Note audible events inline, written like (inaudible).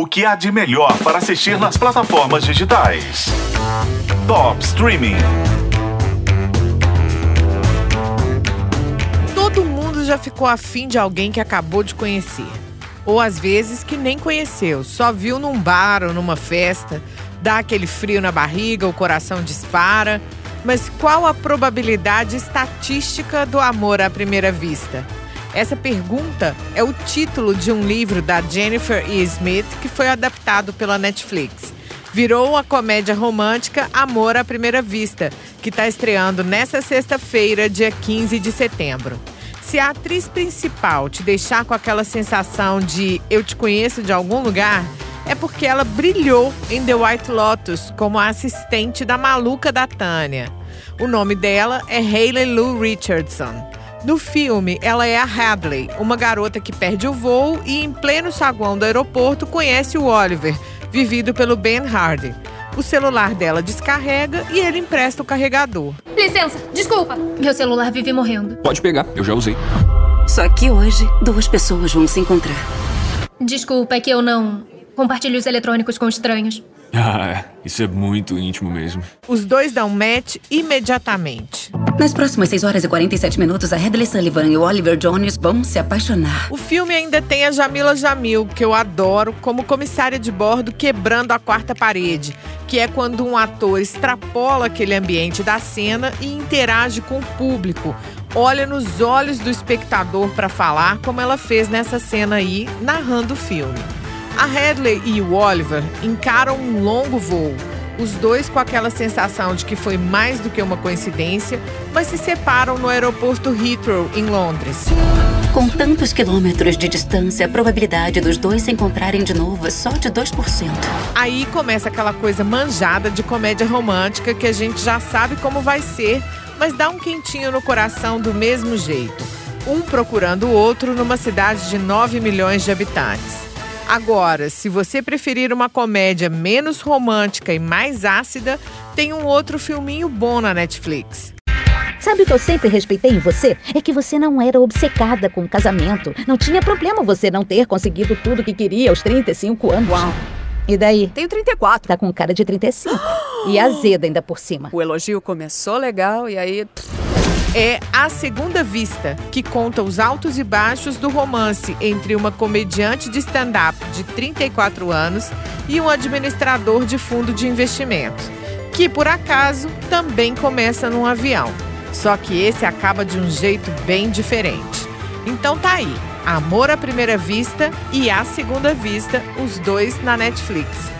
O que há de melhor para assistir nas plataformas digitais? Top Streaming. Todo mundo já ficou afim de alguém que acabou de conhecer. Ou às vezes que nem conheceu, só viu num bar ou numa festa, dá aquele frio na barriga, o coração dispara. Mas qual a probabilidade estatística do amor à primeira vista? Essa pergunta é o título de um livro da Jennifer E. Smith que foi adaptado pela Netflix. Virou a comédia romântica Amor à Primeira Vista, que está estreando nesta sexta-feira, dia 15 de setembro. Se a atriz principal te deixar com aquela sensação de eu te conheço de algum lugar, é porque ela brilhou em The White Lotus como a assistente da maluca da Tânia. O nome dela é Hayley Lou Richardson. No filme, ela é a Hadley, uma garota que perde o voo e, em pleno saguão do aeroporto, conhece o Oliver, vivido pelo Ben Hardy. O celular dela descarrega e ele empresta o carregador. Licença, desculpa. Meu celular vive morrendo. Pode pegar, eu já usei. Só que hoje, duas pessoas vão se encontrar. Desculpa, é que eu não compartilho os eletrônicos com estranhos. Ah, isso é muito íntimo mesmo. Os dois dão match imediatamente. Nas próximas 6 horas e 47 minutos, a Hadley Sullivan e o Oliver Jones vão se apaixonar. O filme ainda tem a Jamila Jamil, que eu adoro, como comissária de bordo quebrando a quarta parede, que é quando um ator extrapola aquele ambiente da cena e interage com o público. Olha nos olhos do espectador para falar, como ela fez nessa cena aí, narrando o filme. A Hadley e o Oliver encaram um longo voo, os dois com aquela sensação de que foi mais do que uma coincidência, mas se separam no aeroporto Heathrow, em Londres. Com tantos quilômetros de distância, a probabilidade dos dois se encontrarem de novo é só de 2%. Aí começa aquela coisa manjada de comédia romântica que a gente já sabe como vai ser, mas dá um quentinho no coração do mesmo jeito. Um procurando o outro numa cidade de 9 milhões de habitantes. Agora, se você preferir uma comédia menos romântica e mais ácida, tem um outro filminho bom na Netflix. Sabe o que eu sempre respeitei em você? É que você não era obcecada com o casamento. Não tinha problema você não ter conseguido tudo que queria aos 35 anos. Uau. E daí? Tenho 34. Tá com cara de 35. e (gasps) azeda ainda por cima. O elogio começou legal e aí. É A Segunda Vista, que conta os altos e baixos do romance entre uma comediante de stand-up de 34 anos e um administrador de fundo de investimentos, que por acaso também começa num avião. Só que esse acaba de um jeito bem diferente. Então tá aí, Amor à Primeira Vista e A Segunda Vista, os dois na Netflix.